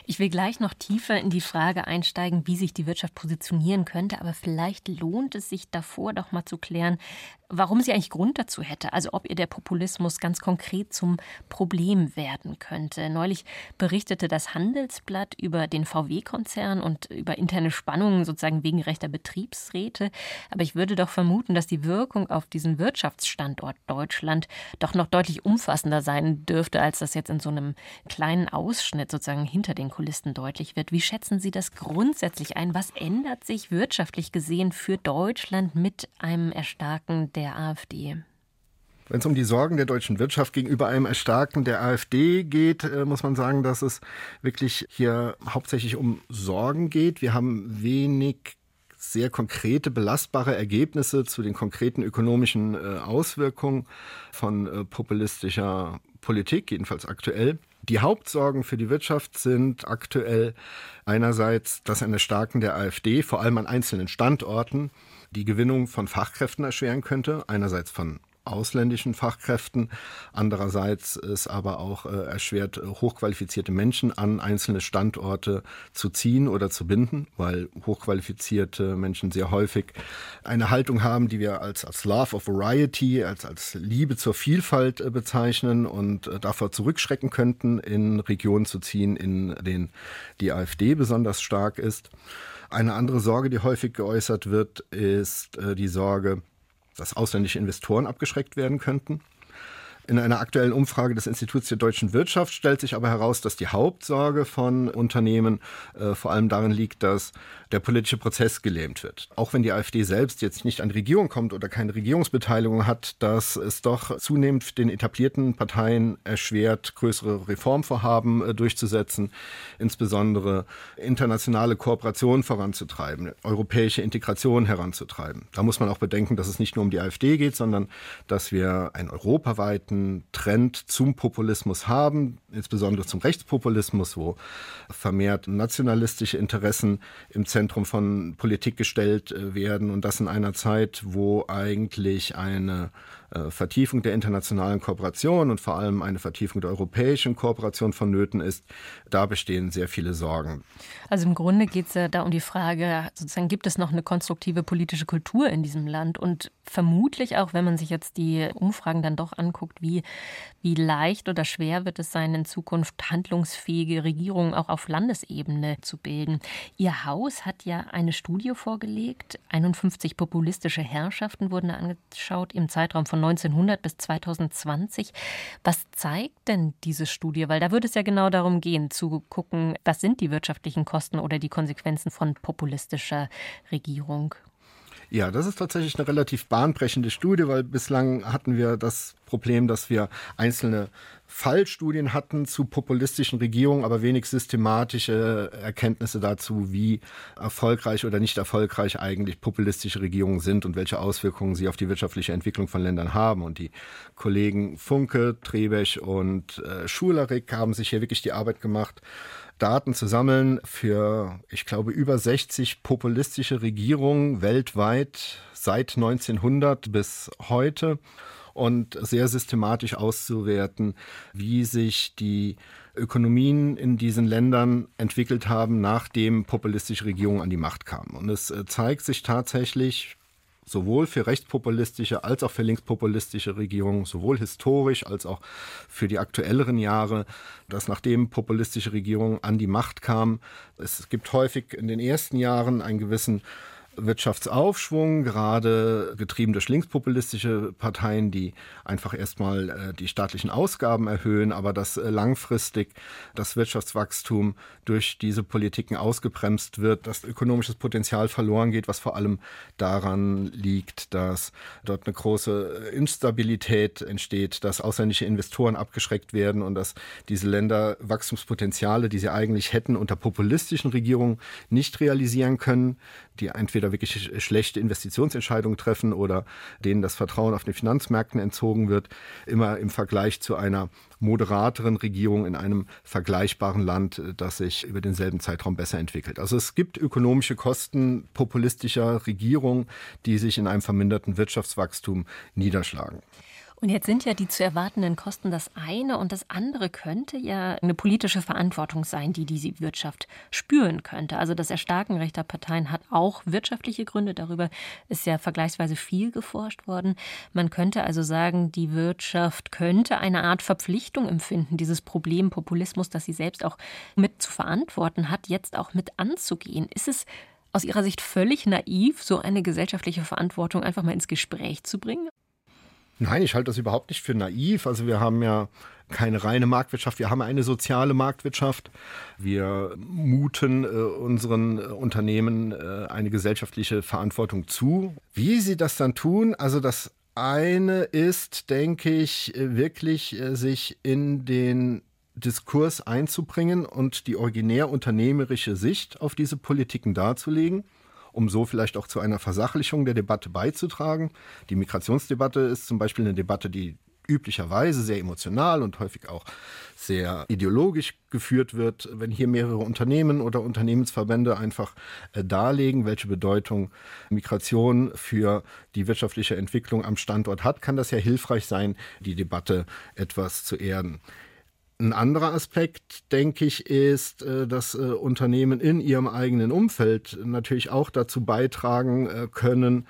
Ich will gleich noch tiefer in die Frage einsteigen, wie sich die Wirtschaft positionieren könnte, aber vielleicht lohnt es sich davor doch mal zu klären, warum sie eigentlich Grund dazu hätte, also ob ihr der Populismus ganz konkret zum Problem werden könnte. Neulich berichtete das Handelsblatt über den VW-Konzern und über interne Spannungen sozusagen wegen rechter Betriebsräte. Aber ich würde doch vermuten, dass die Wirkung auf diesen Wirtschaftsstandort Deutschland doch noch deutlich umfassender sein dürfte, als das jetzt in so einem kleinen Ausschnitt sozusagen hinter den Kulissen deutlich wird. Wie schätzen Sie das grundsätzlich ein? Was ändert sich wirtschaftlich gesehen für Deutschland mit einem Erstarken der der AfD? Wenn es um die Sorgen der deutschen Wirtschaft gegenüber einem Erstarken der AfD geht, äh, muss man sagen, dass es wirklich hier hauptsächlich um Sorgen geht. Wir haben wenig sehr konkrete, belastbare Ergebnisse zu den konkreten ökonomischen äh, Auswirkungen von äh, populistischer Politik, jedenfalls aktuell. Die Hauptsorgen für die Wirtschaft sind aktuell einerseits das Erstarken der AfD, vor allem an einzelnen Standorten, die Gewinnung von Fachkräften erschweren könnte, einerseits von ausländischen Fachkräften. Andererseits ist aber auch äh, erschwert, hochqualifizierte Menschen an einzelne Standorte zu ziehen oder zu binden, weil hochqualifizierte Menschen sehr häufig eine Haltung haben, die wir als, als Love of Variety, als, als Liebe zur Vielfalt äh, bezeichnen und äh, davor zurückschrecken könnten, in Regionen zu ziehen, in denen die AfD besonders stark ist. Eine andere Sorge, die häufig geäußert wird, ist äh, die Sorge, dass ausländische Investoren abgeschreckt werden könnten. In einer aktuellen Umfrage des Instituts der deutschen Wirtschaft stellt sich aber heraus, dass die Hauptsorge von Unternehmen äh, vor allem darin liegt, dass der politische Prozess gelähmt wird. Auch wenn die AfD selbst jetzt nicht an die Regierung kommt oder keine Regierungsbeteiligung hat, dass es doch zunehmend den etablierten Parteien erschwert, größere Reformvorhaben äh, durchzusetzen, insbesondere internationale Kooperation voranzutreiben, europäische Integration heranzutreiben. Da muss man auch bedenken, dass es nicht nur um die AfD geht, sondern dass wir einen europaweiten Trend zum Populismus haben, insbesondere zum Rechtspopulismus, wo vermehrt nationalistische Interessen im Zentrum von Politik gestellt äh, werden. Und das in einer Zeit, wo eigentlich eine Vertiefung der internationalen Kooperation und vor allem eine Vertiefung der europäischen Kooperation vonnöten ist, da bestehen sehr viele Sorgen. Also im Grunde geht es ja da um die Frage, sozusagen gibt es noch eine konstruktive politische Kultur in diesem Land und vermutlich auch, wenn man sich jetzt die Umfragen dann doch anguckt, wie, wie leicht oder schwer wird es sein, in Zukunft handlungsfähige Regierungen auch auf Landesebene zu bilden. Ihr Haus hat ja eine Studie vorgelegt, 51 populistische Herrschaften wurden angeschaut im Zeitraum von 1900 bis 2020. Was zeigt denn diese Studie? Weil da würde es ja genau darum gehen, zu gucken, was sind die wirtschaftlichen Kosten oder die Konsequenzen von populistischer Regierung. Ja, das ist tatsächlich eine relativ bahnbrechende Studie, weil bislang hatten wir das Problem, dass wir einzelne Fallstudien hatten zu populistischen Regierungen, aber wenig systematische Erkenntnisse dazu, wie erfolgreich oder nicht erfolgreich eigentlich populistische Regierungen sind und welche Auswirkungen sie auf die wirtschaftliche Entwicklung von Ländern haben. Und die Kollegen Funke, Trebech und äh, Schulerik haben sich hier wirklich die Arbeit gemacht, Daten zu sammeln für, ich glaube, über 60 populistische Regierungen weltweit seit 1900 bis heute und sehr systematisch auszuwerten, wie sich die Ökonomien in diesen Ländern entwickelt haben, nachdem populistische Regierungen an die Macht kamen. Und es äh, zeigt sich tatsächlich sowohl für rechtspopulistische als auch für linkspopulistische Regierungen, sowohl historisch als auch für die aktuelleren Jahre, dass nachdem populistische Regierungen an die Macht kamen, es gibt häufig in den ersten Jahren einen gewissen Wirtschaftsaufschwung, gerade getrieben durch linkspopulistische Parteien, die einfach erstmal äh, die staatlichen Ausgaben erhöhen, aber dass äh, langfristig das Wirtschaftswachstum durch diese Politiken ausgebremst wird, dass ökonomisches Potenzial verloren geht, was vor allem daran liegt, dass dort eine große äh, Instabilität entsteht, dass ausländische Investoren abgeschreckt werden und dass diese Länder Wachstumspotenziale, die sie eigentlich hätten, unter populistischen Regierungen nicht realisieren können, die entweder wirklich schlechte Investitionsentscheidungen treffen oder denen das Vertrauen auf den Finanzmärkten entzogen wird, immer im Vergleich zu einer moderateren Regierung in einem vergleichbaren Land, das sich über denselben Zeitraum besser entwickelt. Also es gibt ökonomische Kosten populistischer Regierungen, die sich in einem verminderten Wirtschaftswachstum niederschlagen. Und jetzt sind ja die zu erwartenden Kosten das eine und das andere könnte ja eine politische Verantwortung sein, die diese Wirtschaft spüren könnte. Also das Erstarken rechter Parteien hat auch wirtschaftliche Gründe. Darüber ist ja vergleichsweise viel geforscht worden. Man könnte also sagen, die Wirtschaft könnte eine Art Verpflichtung empfinden, dieses Problem Populismus, das sie selbst auch mit zu verantworten hat, jetzt auch mit anzugehen. Ist es aus Ihrer Sicht völlig naiv, so eine gesellschaftliche Verantwortung einfach mal ins Gespräch zu bringen? Nein, ich halte das überhaupt nicht für naiv. Also wir haben ja keine reine Marktwirtschaft, wir haben eine soziale Marktwirtschaft. Wir muten äh, unseren äh, Unternehmen äh, eine gesellschaftliche Verantwortung zu. Wie sie das dann tun, also das eine ist, denke ich, äh, wirklich äh, sich in den Diskurs einzubringen und die originär unternehmerische Sicht auf diese Politiken darzulegen um so vielleicht auch zu einer Versachlichung der Debatte beizutragen. Die Migrationsdebatte ist zum Beispiel eine Debatte, die üblicherweise sehr emotional und häufig auch sehr ideologisch geführt wird, wenn hier mehrere Unternehmen oder Unternehmensverbände einfach äh, darlegen, welche Bedeutung Migration für die wirtschaftliche Entwicklung am Standort hat, kann das ja hilfreich sein, die Debatte etwas zu erden. Ein anderer Aspekt, denke ich, ist, äh, dass äh, Unternehmen in ihrem eigenen Umfeld natürlich auch dazu beitragen können,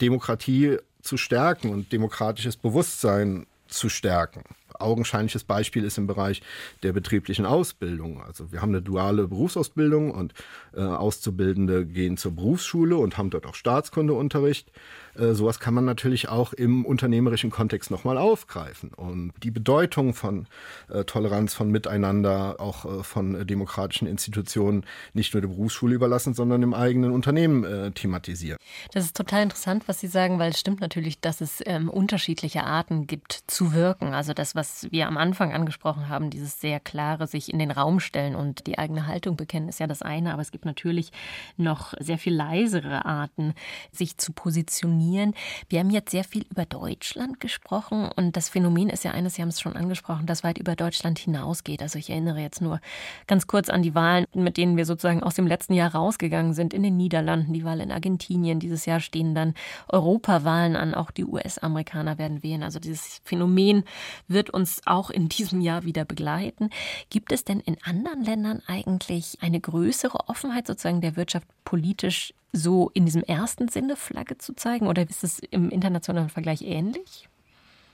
Demokratie zu stärken und demokratisches Bewusstsein zu stärken. Augenscheinliches Beispiel ist im Bereich der betrieblichen Ausbildung. Also wir haben eine duale Berufsausbildung und äh, Auszubildende gehen zur Berufsschule und haben dort auch Staatskundeunterricht. Äh, sowas kann man natürlich auch im unternehmerischen Kontext nochmal aufgreifen. Und die Bedeutung von äh, Toleranz, von Miteinander, auch äh, von demokratischen Institutionen nicht nur der Berufsschule überlassen, sondern im eigenen Unternehmen äh, thematisieren. Das ist total interessant, was Sie sagen, weil es stimmt natürlich, dass es ähm, unterschiedliche Arten gibt zu wirken. Also das, was wir am Anfang angesprochen haben, dieses sehr klare sich in den Raum stellen und die eigene Haltung bekennen, ist ja das eine. Aber es gibt natürlich noch sehr viel leisere Arten, sich zu positionieren definieren. Wir haben jetzt sehr viel über Deutschland gesprochen und das Phänomen ist ja eines, Sie haben es schon angesprochen, das weit über Deutschland hinausgeht. Also ich erinnere jetzt nur ganz kurz an die Wahlen, mit denen wir sozusagen aus dem letzten Jahr rausgegangen sind in den Niederlanden, die Wahl in Argentinien. Dieses Jahr stehen dann Europawahlen an, auch die US-Amerikaner werden wählen. Also dieses Phänomen wird uns auch in diesem Jahr wieder begleiten. Gibt es denn in anderen Ländern eigentlich eine größere Offenheit sozusagen der Wirtschaft politisch so in diesem ersten Sinne Flagge zu zeigen oder ist es im internationalen Vergleich ähnlich?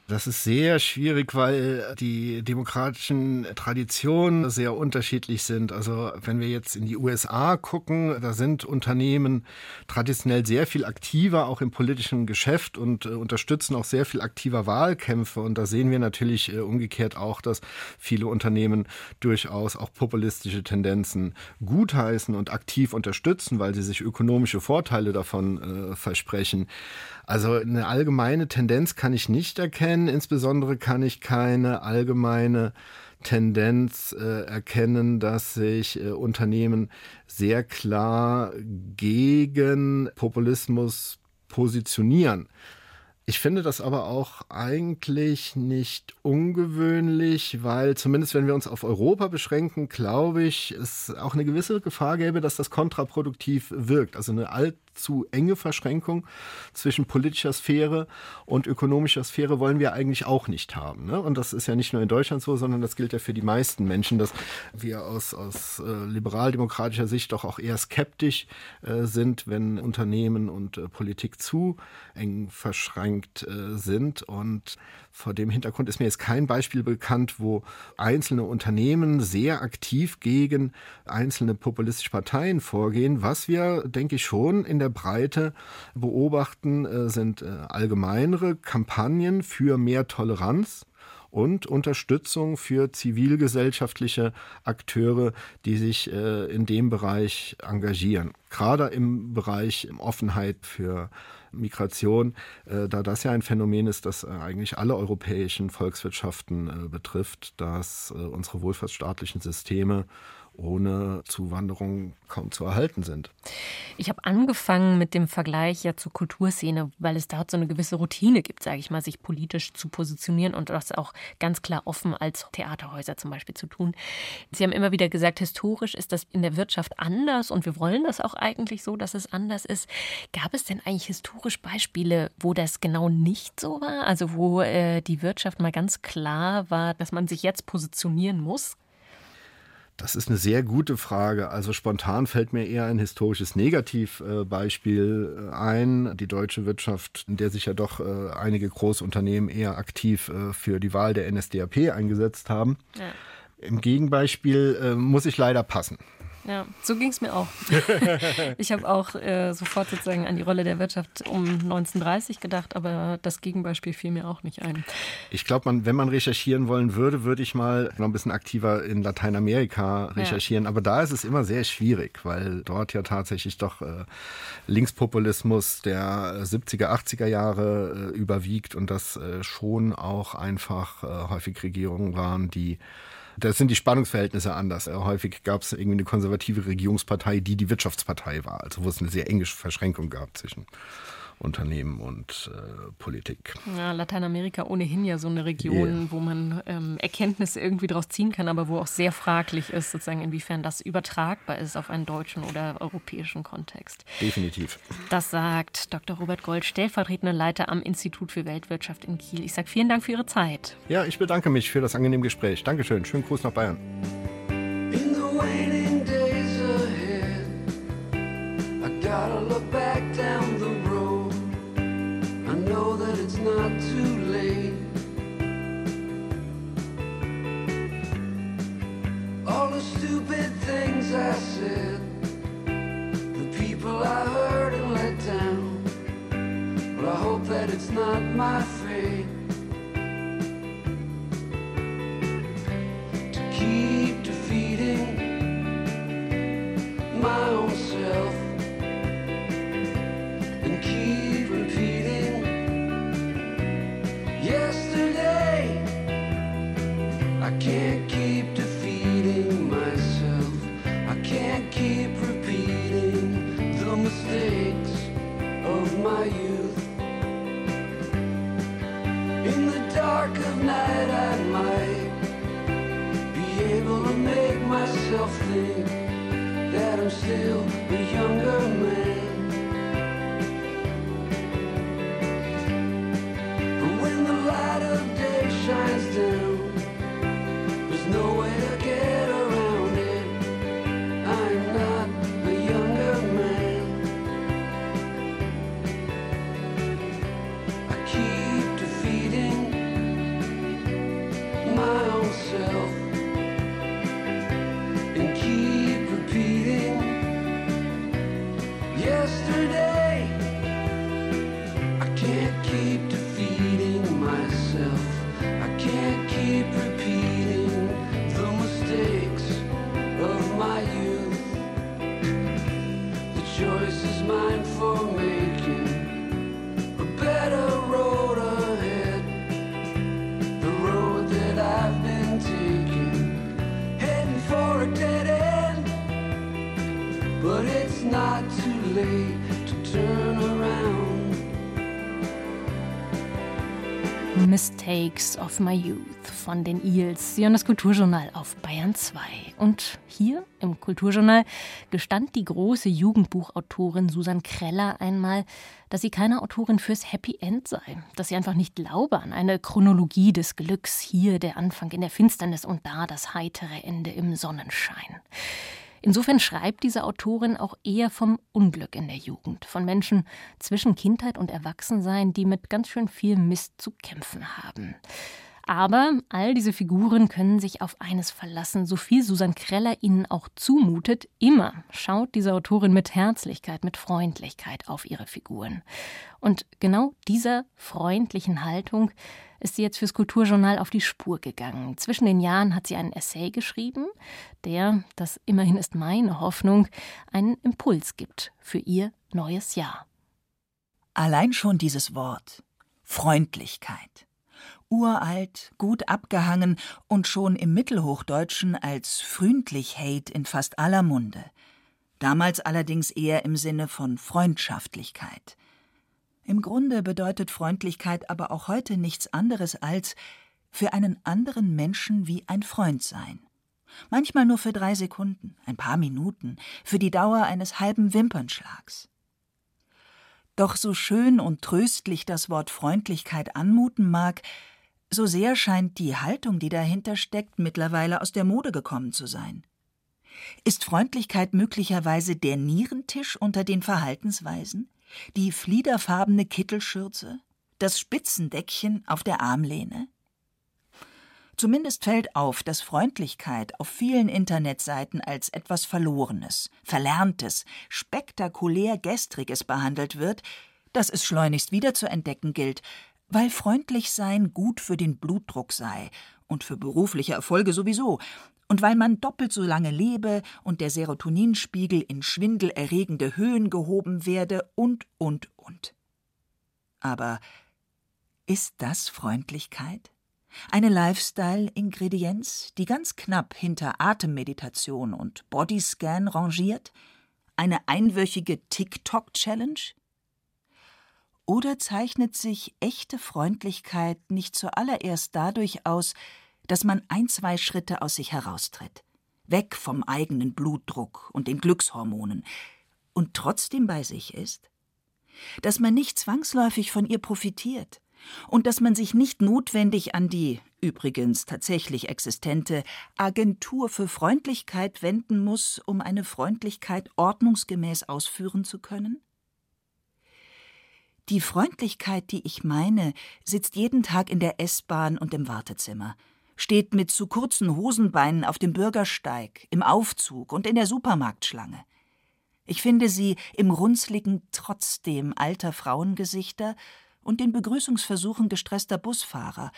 Das ist sehr schwierig, weil die demokratischen Traditionen sehr unterschiedlich sind. Also wenn wir jetzt in die USA gucken, da sind Unternehmen traditionell sehr viel aktiver, auch im politischen Geschäft und äh, unterstützen auch sehr viel aktiver Wahlkämpfe. Und da sehen wir natürlich äh, umgekehrt auch, dass viele Unternehmen durchaus auch populistische Tendenzen gutheißen und aktiv unterstützen, weil sie sich ökonomische Vorteile davon äh, versprechen. Also eine allgemeine Tendenz kann ich nicht erkennen. Insbesondere kann ich keine allgemeine Tendenz äh, erkennen, dass sich äh, Unternehmen sehr klar gegen Populismus positionieren. Ich finde das aber auch eigentlich nicht ungewöhnlich, weil zumindest wenn wir uns auf Europa beschränken, glaube ich, es auch eine gewisse Gefahr gäbe, dass das kontraproduktiv wirkt. Also eine alt zu enge Verschränkung zwischen politischer Sphäre und ökonomischer Sphäre wollen wir eigentlich auch nicht haben. Ne? Und das ist ja nicht nur in Deutschland so, sondern das gilt ja für die meisten Menschen, dass wir aus, aus äh, liberaldemokratischer Sicht doch auch eher skeptisch äh, sind, wenn Unternehmen und äh, Politik zu eng verschränkt äh, sind. Und vor dem Hintergrund ist mir jetzt kein Beispiel bekannt, wo einzelne Unternehmen sehr aktiv gegen einzelne populistische Parteien vorgehen. Was wir, denke ich, schon in der Breite beobachten, äh, sind äh, allgemeinere Kampagnen für mehr Toleranz und Unterstützung für zivilgesellschaftliche Akteure, die sich äh, in dem Bereich engagieren. Gerade im Bereich Offenheit für Migration, da das ja ein Phänomen ist, das eigentlich alle europäischen Volkswirtschaften betrifft, dass unsere wohlfahrtsstaatlichen Systeme ohne Zuwanderung kaum zu erhalten sind. Ich habe angefangen mit dem Vergleich ja zur Kulturszene, weil es dort so eine gewisse Routine gibt, sage ich mal, sich politisch zu positionieren und das auch ganz klar offen als Theaterhäuser zum Beispiel zu tun. Sie haben immer wieder gesagt, historisch ist das in der Wirtschaft anders und wir wollen das auch eigentlich so, dass es anders ist. Gab es denn eigentlich historisch Beispiele, wo das genau nicht so war? Also wo äh, die Wirtschaft mal ganz klar war, dass man sich jetzt positionieren muss? Das ist eine sehr gute Frage. Also spontan fällt mir eher ein historisches Negativbeispiel äh, ein. Die deutsche Wirtschaft, in der sich ja doch äh, einige Großunternehmen eher aktiv äh, für die Wahl der NSDAP eingesetzt haben. Ja. Im Gegenbeispiel muss ich leider passen. Ja, so ging es mir auch. ich habe auch äh, sofort sozusagen an die Rolle der Wirtschaft um 1930 gedacht, aber das Gegenbeispiel fiel mir auch nicht ein. Ich glaube, man, wenn man recherchieren wollen würde, würde ich mal noch ein bisschen aktiver in Lateinamerika recherchieren. Ja. Aber da ist es immer sehr schwierig, weil dort ja tatsächlich doch äh, Linkspopulismus der 70er, 80er Jahre äh, überwiegt und das äh, schon auch einfach äh, häufig Regierungen waren, die da sind die Spannungsverhältnisse anders. Äh, häufig gab es irgendwie eine konservative Regierungspartei, die die Wirtschaftspartei war, also wo es eine sehr enge Verschränkung gab zwischen Unternehmen und äh, Politik. Ja, Lateinamerika ohnehin ja so eine Region, yeah. wo man ähm, Erkenntnisse irgendwie daraus ziehen kann, aber wo auch sehr fraglich ist, sozusagen inwiefern das übertragbar ist auf einen deutschen oder europäischen Kontext. Definitiv. Das sagt Dr. Robert Gold, stellvertretender Leiter am Institut für Weltwirtschaft in Kiel. Ich sage vielen Dank für Ihre Zeit. Ja, ich bedanke mich für das angenehme Gespräch. Dankeschön. Schönen Gruß nach Bayern. gotta look back down the not too late. All the stupid things I said, the people I hurt and let down. Well, I hope that it's not my fate. To keep Mistakes of My Youth von den Eels. Sie hören das Kulturjournal auf Bayern 2. Und hier im Kulturjournal gestand die große Jugendbuchautorin Susan Kreller einmal, dass sie keine Autorin fürs Happy End sei, dass sie einfach nicht glaube an eine Chronologie des Glücks, hier der Anfang in der Finsternis und da das heitere Ende im Sonnenschein. Insofern schreibt diese Autorin auch eher vom Unglück in der Jugend, von Menschen zwischen Kindheit und Erwachsensein, die mit ganz schön viel Mist zu kämpfen haben. Aber all diese Figuren können sich auf eines verlassen, so viel Susan Kreller ihnen auch zumutet. Immer schaut diese Autorin mit Herzlichkeit, mit Freundlichkeit auf ihre Figuren. Und genau dieser freundlichen Haltung ist sie jetzt fürs Kulturjournal auf die Spur gegangen. Zwischen den Jahren hat sie einen Essay geschrieben, der, das immerhin ist meine Hoffnung, einen Impuls gibt für ihr neues Jahr. Allein schon dieses Wort Freundlichkeit. Uralt, gut abgehangen und schon im Mittelhochdeutschen als Fründlichkeit in fast aller Munde. Damals allerdings eher im Sinne von Freundschaftlichkeit. Im Grunde bedeutet Freundlichkeit aber auch heute nichts anderes als für einen anderen Menschen wie ein Freund sein. Manchmal nur für drei Sekunden, ein paar Minuten, für die Dauer eines halben Wimpernschlags. Doch so schön und tröstlich das Wort Freundlichkeit anmuten mag, so sehr scheint die Haltung, die dahinter steckt, mittlerweile aus der Mode gekommen zu sein. Ist Freundlichkeit möglicherweise der Nierentisch unter den Verhaltensweisen? die fliederfarbene Kittelschürze, das Spitzendeckchen auf der Armlehne? Zumindest fällt auf, dass Freundlichkeit auf vielen Internetseiten als etwas Verlorenes, Verlerntes, spektakulär Gestriges behandelt wird, das es schleunigst wieder zu entdecken gilt, weil freundlich sein gut für den Blutdruck sei und für berufliche Erfolge sowieso, und weil man doppelt so lange lebe und der Serotoninspiegel in schwindelerregende Höhen gehoben werde und, und, und. Aber ist das Freundlichkeit? Eine Lifestyle-Ingredienz, die ganz knapp hinter Atemmeditation und Bodyscan rangiert? Eine einwöchige TikTok-Challenge? Oder zeichnet sich echte Freundlichkeit nicht zuallererst dadurch aus, dass man ein, zwei Schritte aus sich heraustritt, weg vom eigenen Blutdruck und den Glückshormonen, und trotzdem bei sich ist? Dass man nicht zwangsläufig von ihr profitiert und dass man sich nicht notwendig an die übrigens tatsächlich existente Agentur für Freundlichkeit wenden muss, um eine Freundlichkeit ordnungsgemäß ausführen zu können? Die Freundlichkeit, die ich meine, sitzt jeden Tag in der S-Bahn und im Wartezimmer, steht mit zu kurzen Hosenbeinen auf dem Bürgersteig, im Aufzug und in der Supermarktschlange. Ich finde sie im runzligen Trotzdem alter Frauengesichter und den Begrüßungsversuchen gestresster Busfahrer,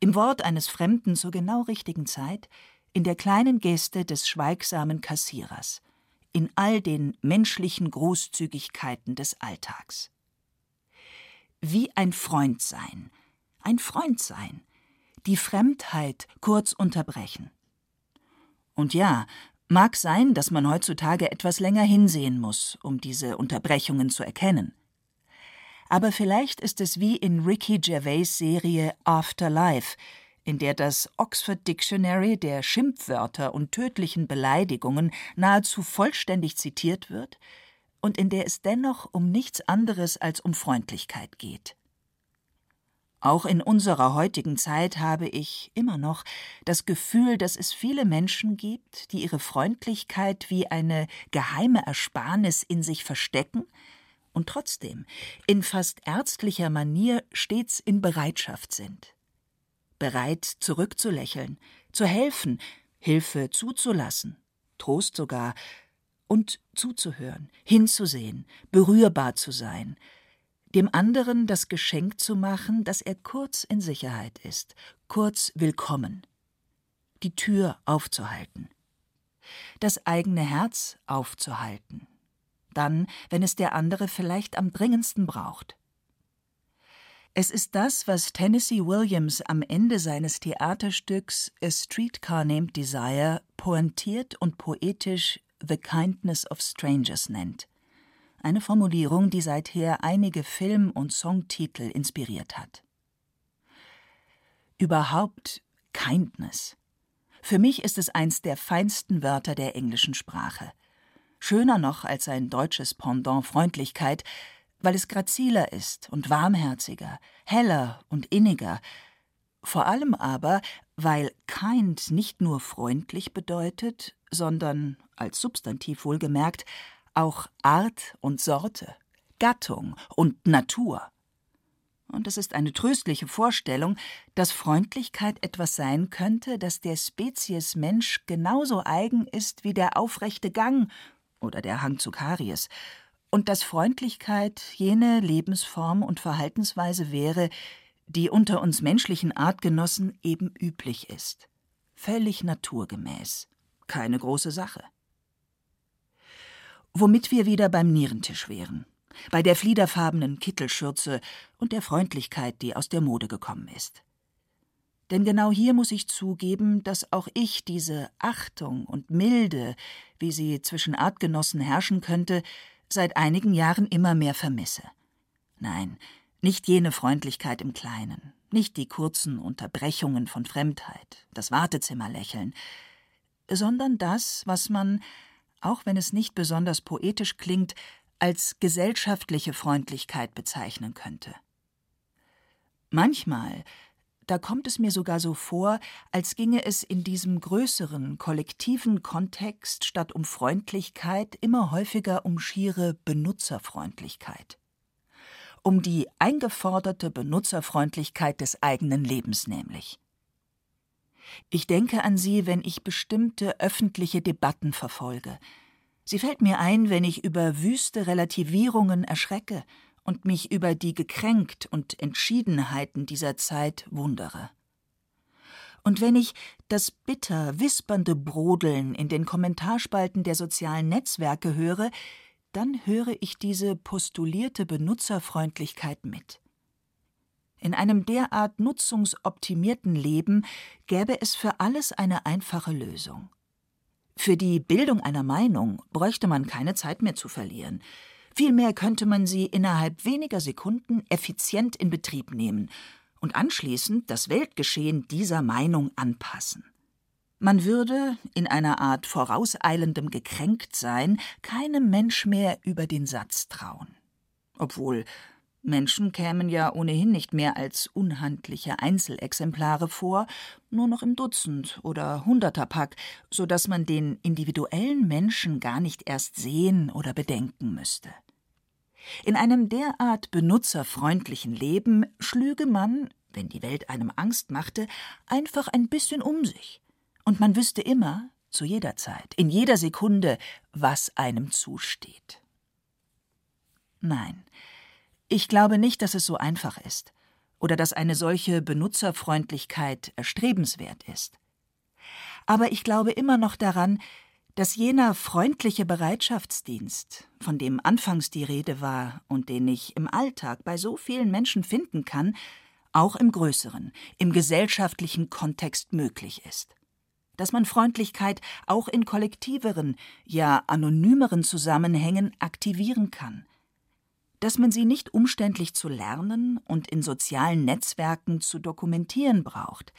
im Wort eines Fremden zur genau richtigen Zeit, in der kleinen Geste des schweigsamen Kassierers, in all den menschlichen Großzügigkeiten des Alltags wie ein Freund sein, ein Freund sein, die Fremdheit kurz unterbrechen. Und ja, mag sein, dass man heutzutage etwas länger hinsehen muss, um diese Unterbrechungen zu erkennen. Aber vielleicht ist es wie in Ricky Gervais Serie Afterlife, in der das Oxford Dictionary der Schimpfwörter und tödlichen Beleidigungen nahezu vollständig zitiert wird, und in der es dennoch um nichts anderes als um Freundlichkeit geht. Auch in unserer heutigen Zeit habe ich immer noch das Gefühl, dass es viele Menschen gibt, die ihre Freundlichkeit wie eine geheime Ersparnis in sich verstecken und trotzdem in fast ärztlicher Manier stets in Bereitschaft sind. Bereit zurückzulächeln, zu helfen, Hilfe zuzulassen, Trost sogar, und zuzuhören, hinzusehen, berührbar zu sein, dem anderen das Geschenk zu machen, dass er kurz in Sicherheit ist, kurz willkommen, die Tür aufzuhalten, das eigene Herz aufzuhalten, dann, wenn es der andere vielleicht am dringendsten braucht. Es ist das, was Tennessee Williams am Ende seines Theaterstücks A Streetcar Named Desire pointiert und poetisch The Kindness of Strangers nennt. Eine Formulierung, die seither einige Film- und Songtitel inspiriert hat. Überhaupt Kindness. Für mich ist es eins der feinsten Wörter der englischen Sprache. Schöner noch als ein deutsches Pendant Freundlichkeit, weil es graziler ist und warmherziger, heller und inniger, vor allem aber, weil kind nicht nur freundlich bedeutet, sondern als Substantiv wohlgemerkt, auch Art und Sorte, Gattung und Natur. Und es ist eine tröstliche Vorstellung, dass Freundlichkeit etwas sein könnte, das der Spezies Mensch genauso eigen ist wie der aufrechte Gang oder der Hang zu Karies, und dass Freundlichkeit jene Lebensform und Verhaltensweise wäre, die unter uns menschlichen Artgenossen eben üblich ist. Völlig naturgemäß. Keine große Sache womit wir wieder beim Nierentisch wären, bei der fliederfarbenen Kittelschürze und der Freundlichkeit, die aus der Mode gekommen ist. Denn genau hier muss ich zugeben, dass auch ich diese Achtung und Milde, wie sie zwischen Artgenossen herrschen könnte, seit einigen Jahren immer mehr vermisse. Nein, nicht jene Freundlichkeit im Kleinen, nicht die kurzen Unterbrechungen von Fremdheit, das Wartezimmerlächeln, sondern das, was man auch wenn es nicht besonders poetisch klingt, als gesellschaftliche Freundlichkeit bezeichnen könnte. Manchmal, da kommt es mir sogar so vor, als ginge es in diesem größeren, kollektiven Kontext statt um Freundlichkeit immer häufiger um schiere Benutzerfreundlichkeit. Um die eingeforderte Benutzerfreundlichkeit des eigenen Lebens nämlich. Ich denke an sie, wenn ich bestimmte öffentliche Debatten verfolge. Sie fällt mir ein, wenn ich über wüste Relativierungen erschrecke und mich über die Gekränkt und Entschiedenheiten dieser Zeit wundere. Und wenn ich das bitter wispernde Brodeln in den Kommentarspalten der sozialen Netzwerke höre, dann höre ich diese postulierte Benutzerfreundlichkeit mit. In einem derart nutzungsoptimierten Leben gäbe es für alles eine einfache Lösung. Für die Bildung einer Meinung bräuchte man keine Zeit mehr zu verlieren. Vielmehr könnte man sie innerhalb weniger Sekunden effizient in Betrieb nehmen und anschließend das Weltgeschehen dieser Meinung anpassen. Man würde, in einer Art vorauseilendem Gekränktsein, keinem Mensch mehr über den Satz trauen. Obwohl Menschen kämen ja ohnehin nicht mehr als unhandliche Einzelexemplare vor, nur noch im Dutzend oder Hunderterpack, so dass man den individuellen Menschen gar nicht erst sehen oder bedenken müsste. In einem derart benutzerfreundlichen Leben schlüge man, wenn die Welt einem Angst machte, einfach ein bisschen um sich, und man wüsste immer, zu jeder Zeit, in jeder Sekunde, was einem zusteht. Nein, ich glaube nicht, dass es so einfach ist oder dass eine solche Benutzerfreundlichkeit erstrebenswert ist. Aber ich glaube immer noch daran, dass jener freundliche Bereitschaftsdienst, von dem anfangs die Rede war und den ich im Alltag bei so vielen Menschen finden kann, auch im größeren, im gesellschaftlichen Kontext möglich ist. Dass man Freundlichkeit auch in kollektiveren, ja anonymeren Zusammenhängen aktivieren kann, dass man sie nicht umständlich zu lernen und in sozialen Netzwerken zu dokumentieren braucht,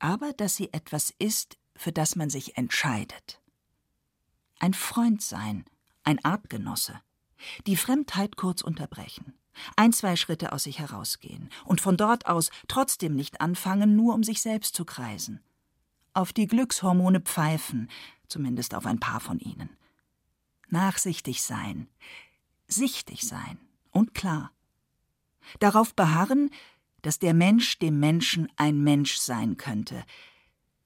aber dass sie etwas ist, für das man sich entscheidet. Ein Freund sein, ein Artgenosse, die Fremdheit kurz unterbrechen, ein, zwei Schritte aus sich herausgehen und von dort aus trotzdem nicht anfangen, nur um sich selbst zu kreisen. Auf die Glückshormone pfeifen, zumindest auf ein paar von ihnen. Nachsichtig sein, sichtig sein und klar. Darauf beharren, dass der Mensch dem Menschen ein Mensch sein könnte,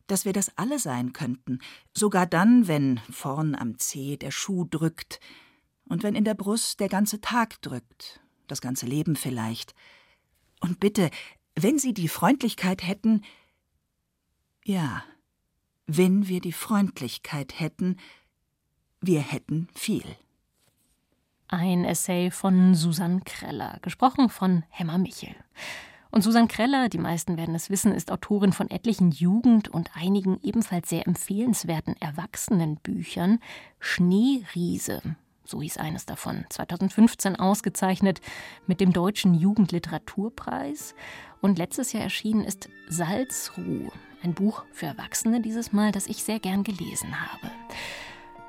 dass wir das alle sein könnten, sogar dann, wenn vorn am Zeh der Schuh drückt und wenn in der Brust der ganze Tag drückt, das ganze Leben vielleicht. Und bitte, wenn Sie die Freundlichkeit hätten, ja, wenn wir die Freundlichkeit hätten, wir hätten viel. Ein Essay von Susanne Kreller, gesprochen von Hemmer Michel. Und Susanne Kreller, die meisten werden es wissen, ist Autorin von etlichen Jugend- und einigen ebenfalls sehr empfehlenswerten Erwachsenenbüchern. Schneeriese, so hieß eines davon, 2015 ausgezeichnet mit dem Deutschen Jugendliteraturpreis. Und letztes Jahr erschienen ist Salzruh, ein Buch für Erwachsene dieses Mal, das ich sehr gern gelesen habe.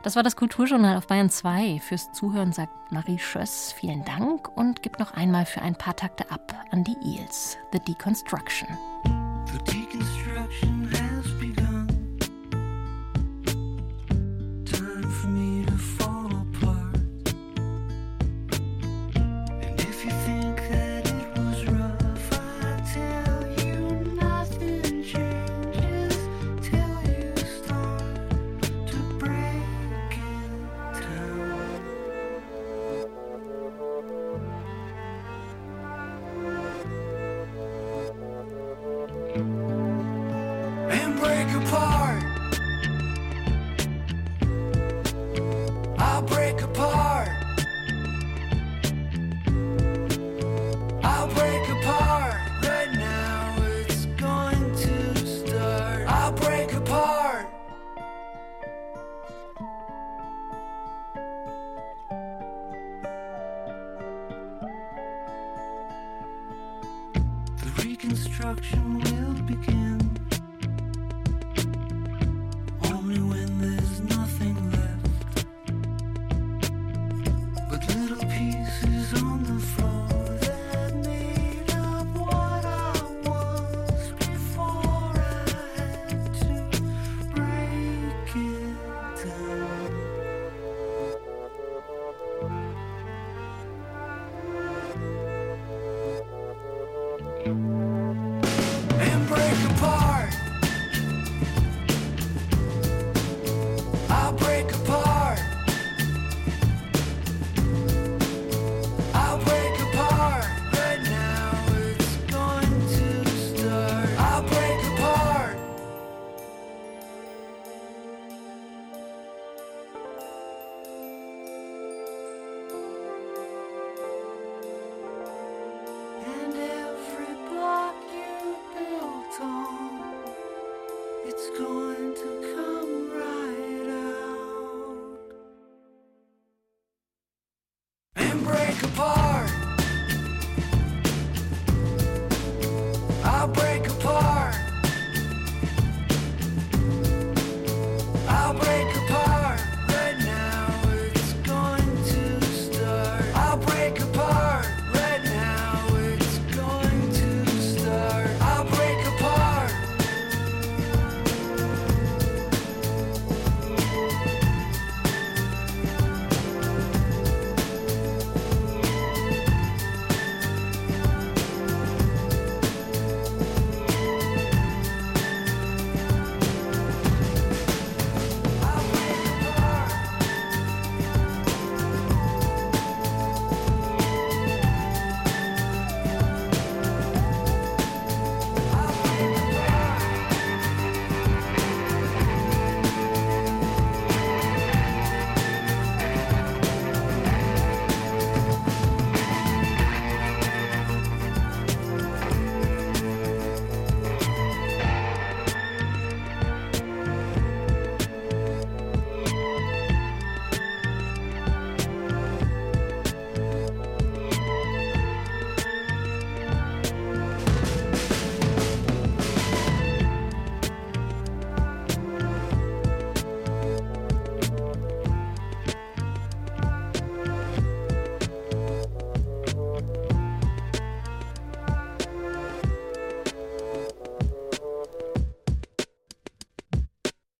Das war das Kulturjournal auf Bayern 2. Fürs Zuhören sagt Marie Schöss vielen Dank und gibt noch einmal für ein paar Takte ab an die Eels, The Deconstruction. The Deconstruction